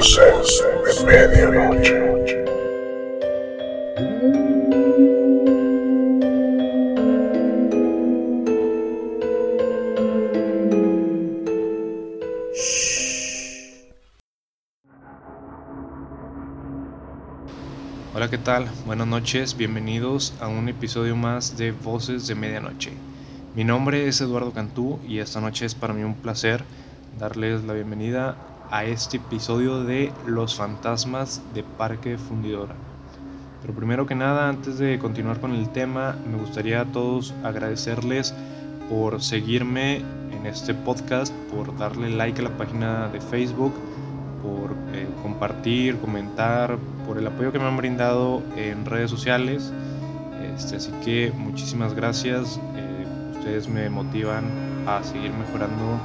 Voces de Medianoche. Hola, ¿qué tal? Buenas noches, bienvenidos a un episodio más de Voces de Medianoche. Mi nombre es Eduardo Cantú y esta noche es para mí un placer darles la bienvenida a este episodio de Los fantasmas de Parque Fundidora. Pero primero que nada, antes de continuar con el tema, me gustaría a todos agradecerles por seguirme en este podcast, por darle like a la página de Facebook, por eh, compartir, comentar, por el apoyo que me han brindado en redes sociales. Este, así que muchísimas gracias. Eh, ustedes me motivan a seguir mejorando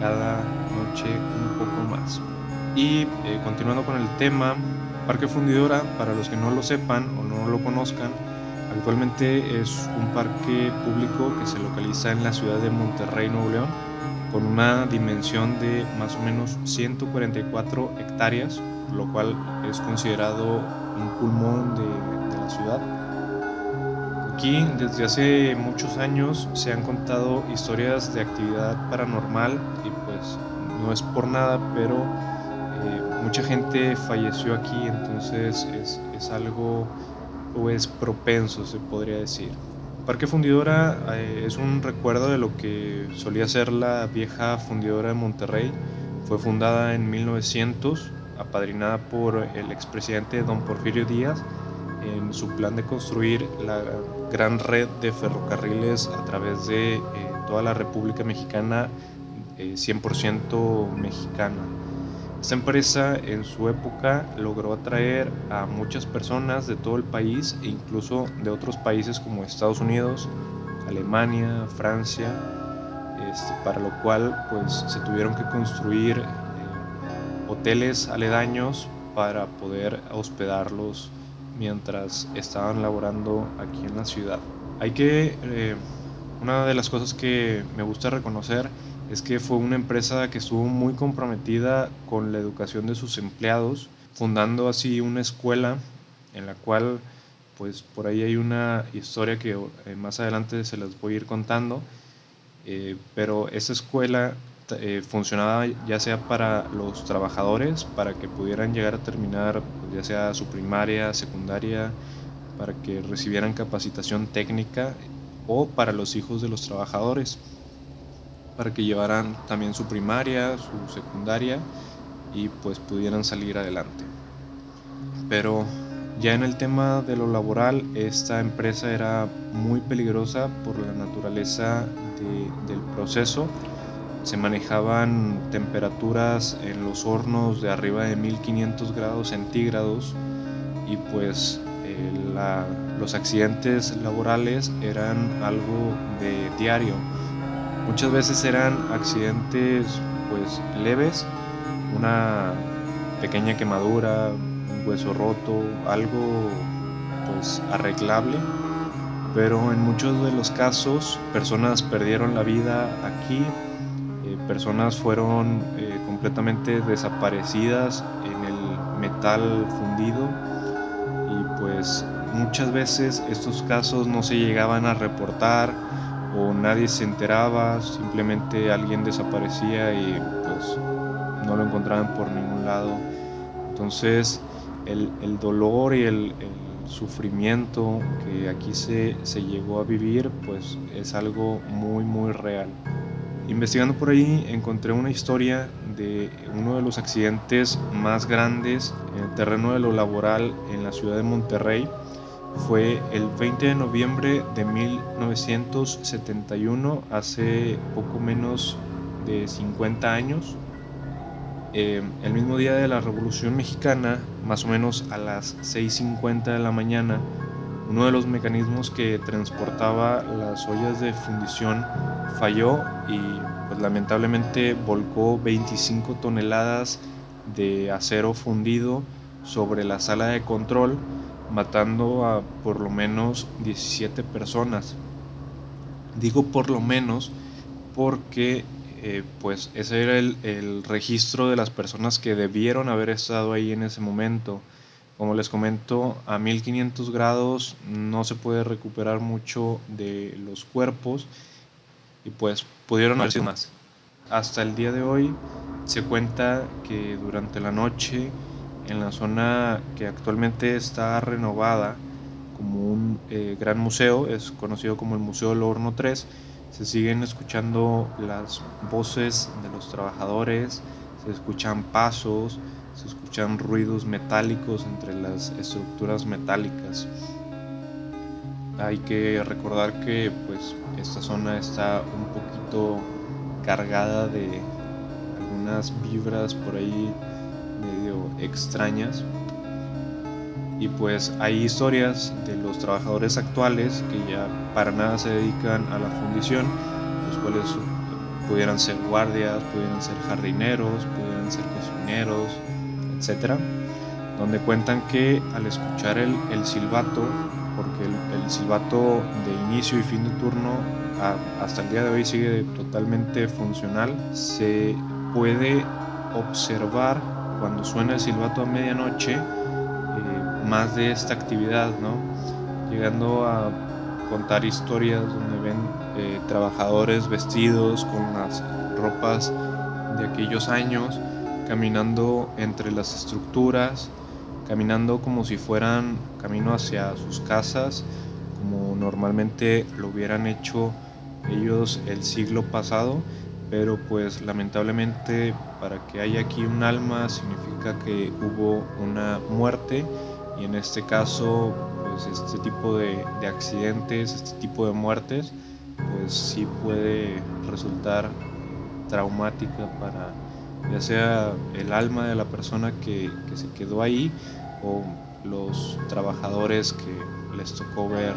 cada noche un poco más. Y eh, continuando con el tema, Parque Fundidora, para los que no lo sepan o no lo conozcan, actualmente es un parque público que se localiza en la ciudad de Monterrey, Nuevo León, con una dimensión de más o menos 144 hectáreas, lo cual es considerado un pulmón de, de la ciudad. Aquí desde hace muchos años se han contado historias de actividad paranormal y pues no es por nada, pero eh, mucha gente falleció aquí, entonces es, es algo pues propenso se podría decir. Parque Fundidora eh, es un recuerdo de lo que solía ser la vieja fundidora de Monterrey. Fue fundada en 1900, apadrinada por el expresidente don Porfirio Díaz en su plan de construir la gran red de ferrocarriles a través de eh, toda la República Mexicana, eh, 100% mexicana. Esta empresa en su época logró atraer a muchas personas de todo el país e incluso de otros países como Estados Unidos, Alemania, Francia, este, para lo cual pues se tuvieron que construir eh, hoteles aledaños para poder hospedarlos mientras estaban laborando aquí en la ciudad. Hay que, eh, una de las cosas que me gusta reconocer es que fue una empresa que estuvo muy comprometida con la educación de sus empleados, fundando así una escuela en la cual, pues por ahí hay una historia que eh, más adelante se las voy a ir contando, eh, pero esa escuela eh, funcionaba ya sea para los trabajadores, para que pudieran llegar a terminar pues, ya sea su primaria, secundaria, para que recibieran capacitación técnica o para los hijos de los trabajadores para que llevaran también su primaria, su secundaria y pues pudieran salir adelante. Pero ya en el tema de lo laboral, esta empresa era muy peligrosa por la naturaleza de, del proceso. Se manejaban temperaturas en los hornos de arriba de 1500 grados centígrados y pues eh, los accidentes laborales eran algo de diario. Muchas veces eran accidentes pues leves, una pequeña quemadura, un hueso roto, algo pues arreglable, pero en muchos de los casos personas perdieron la vida aquí, eh, personas fueron eh, completamente desaparecidas en el metal fundido y pues muchas veces estos casos no se llegaban a reportar o nadie se enteraba, simplemente alguien desaparecía y pues no lo encontraban por ningún lado. Entonces el, dolor y el, el, sufrimiento que aquí se, se llegó a vivir pues es algo muy muy real. Investigando por ahí encontré una historia de uno de los accidentes más grandes en el terreno de lo laboral en la ciudad de Monterrey fue el 20 de noviembre de 1971, hace poco menos de 50 años. Eh, el mismo día de la Revolución Mexicana, más o menos a las 6.50 de la mañana, uno de los mecanismos que transportaba las ollas de fundición falló y pues, lamentablemente volcó 25 toneladas de acero fundido sobre la sala de control matando a por lo menos 17 personas. Digo por lo menos porque eh, pues ese era el, el, registro de las personas que debieron haber estado ahí en ese momento. Como les comento, a 1500 grados no se puede recuperar mucho de los cuerpos y pues pudieron haber sido más. Hasta el día de hoy se cuenta que durante la noche en la zona que actualmente está renovada como un eh, gran museo, es conocido como el Museo del Horno 3, se siguen escuchando las voces de los trabajadores, se escuchan pasos, se escuchan ruidos metálicos entre las estructuras metálicas. Hay que recordar que pues esta zona está un poquito cargada de algunas vibras por ahí medio extrañas y pues hay historias de los trabajadores actuales que ya para nada se dedican a la fundición, los cuales pudieran ser guardias, pudieran ser jardineros, pudieran ser cocineros, etcétera, donde cuentan que al escuchar el, el silbato, porque el, el, silbato de inicio y fin de turno a, hasta el día de hoy sigue totalmente funcional, se puede observar cuando suena el silbato a medianoche más de esta actividad, ¿no? Llegando a contar historias donde ven eh, trabajadores vestidos con las ropas de aquellos años, caminando entre las estructuras, caminando como si fueran camino hacia sus casas, como normalmente lo hubieran hecho ellos el siglo pasado, pero pues lamentablemente para que haya aquí un alma significa que hubo una muerte y en este caso pues este tipo de, de, accidentes, este tipo de muertes pues sí puede resultar traumática para ya sea el alma de la persona que, se quedó ahí o los trabajadores que les tocó ver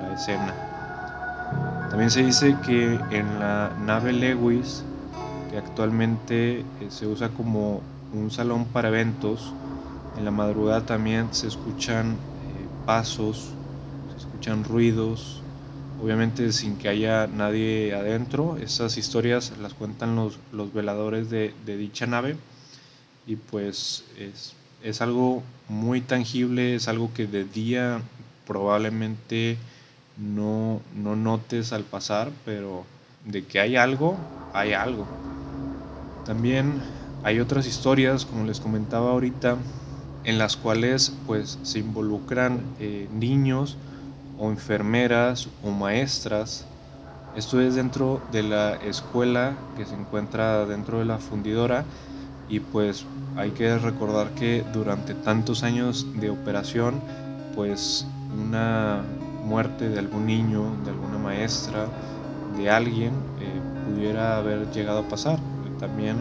la escena. También se dice que en la nave Lewis, que actualmente eh, se usa como un salón para eventos, en la madrugada también se escuchan eh, pasos, se escuchan ruidos, obviamente sin que haya nadie adentro. Estas historias las cuentan los, los veladores de, de, dicha nave y pues es, es, algo muy tangible, es algo que de día probablemente no, no notes al pasar, pero de que hay algo, hay algo. También hay otras historias, como les comentaba ahorita, en las cuales pues se involucran eh, niños o enfermeras o maestras. Esto es dentro de la escuela que se encuentra dentro de la fundidora y pues hay que recordar que durante tantos años de operación pues una muerte de algún niño, de alguna maestra, de alguien eh, pudiera haber llegado a pasar. También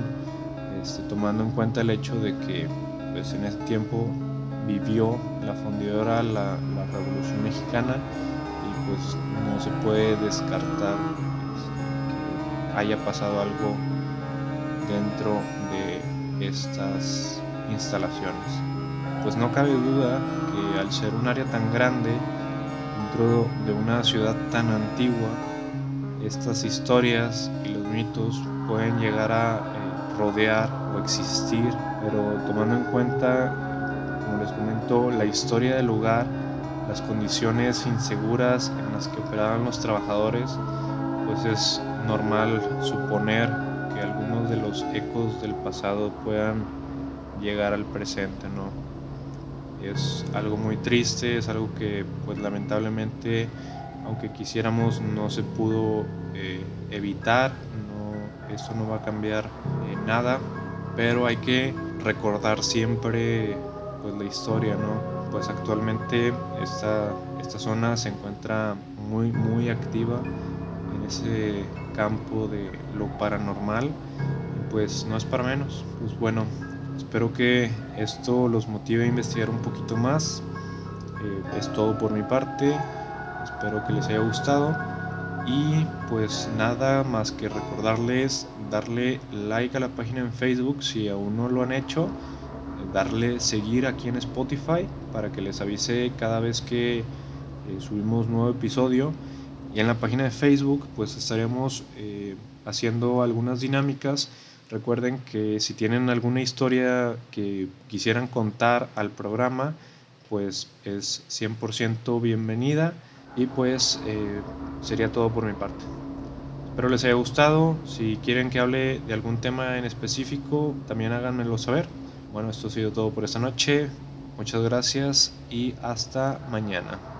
este, tomando en cuenta el hecho de que pues en ese tiempo vivió la fundidora la, la Revolución Mexicana y pues no se puede descartar pues, que haya pasado algo dentro de estas instalaciones. Pues no cabe duda que al ser un área tan grande, dentro de una ciudad tan antigua, estas historias y los mitos pueden llegar a eh, rodear o existir pero tomando en cuenta, les comento, la historia del lugar, las condiciones inseguras en las que operaban los trabajadores, pues es normal suponer que algunos de los ecos del pasado puedan llegar al presente, ¿no? Es algo muy triste, es algo que pues lamentablemente, aunque quisiéramos, no se pudo eh, evitar, no, esto no va a cambiar eh, nada, pero hay que recordar siempre pues la historia, ¿no? Pues actualmente esta, esta zona se encuentra muy muy activa en ese campo de lo paranormal y pues no es para menos. Pues bueno, espero que esto los motive a investigar un poquito más. Eh, es todo por mi parte. Espero que les haya gustado. Y pues nada más que recordarles darle like a la página en Facebook si aún no lo han hecho, darle seguir aquí en Spotify para que les avise cada vez que eh, subimos nuevo episodio. Y en la página de Facebook pues estaremos eh, haciendo algunas dinámicas. Recuerden que si tienen alguna historia que quisieran contar al programa, pues es 100% bienvenida y pues eh, sería todo por mi parte. Espero les haya gustado. Si quieren que hable de algún tema en específico, también háganmelo saber. Bueno, esto ha sido todo por esta noche. Muchas gracias y hasta mañana.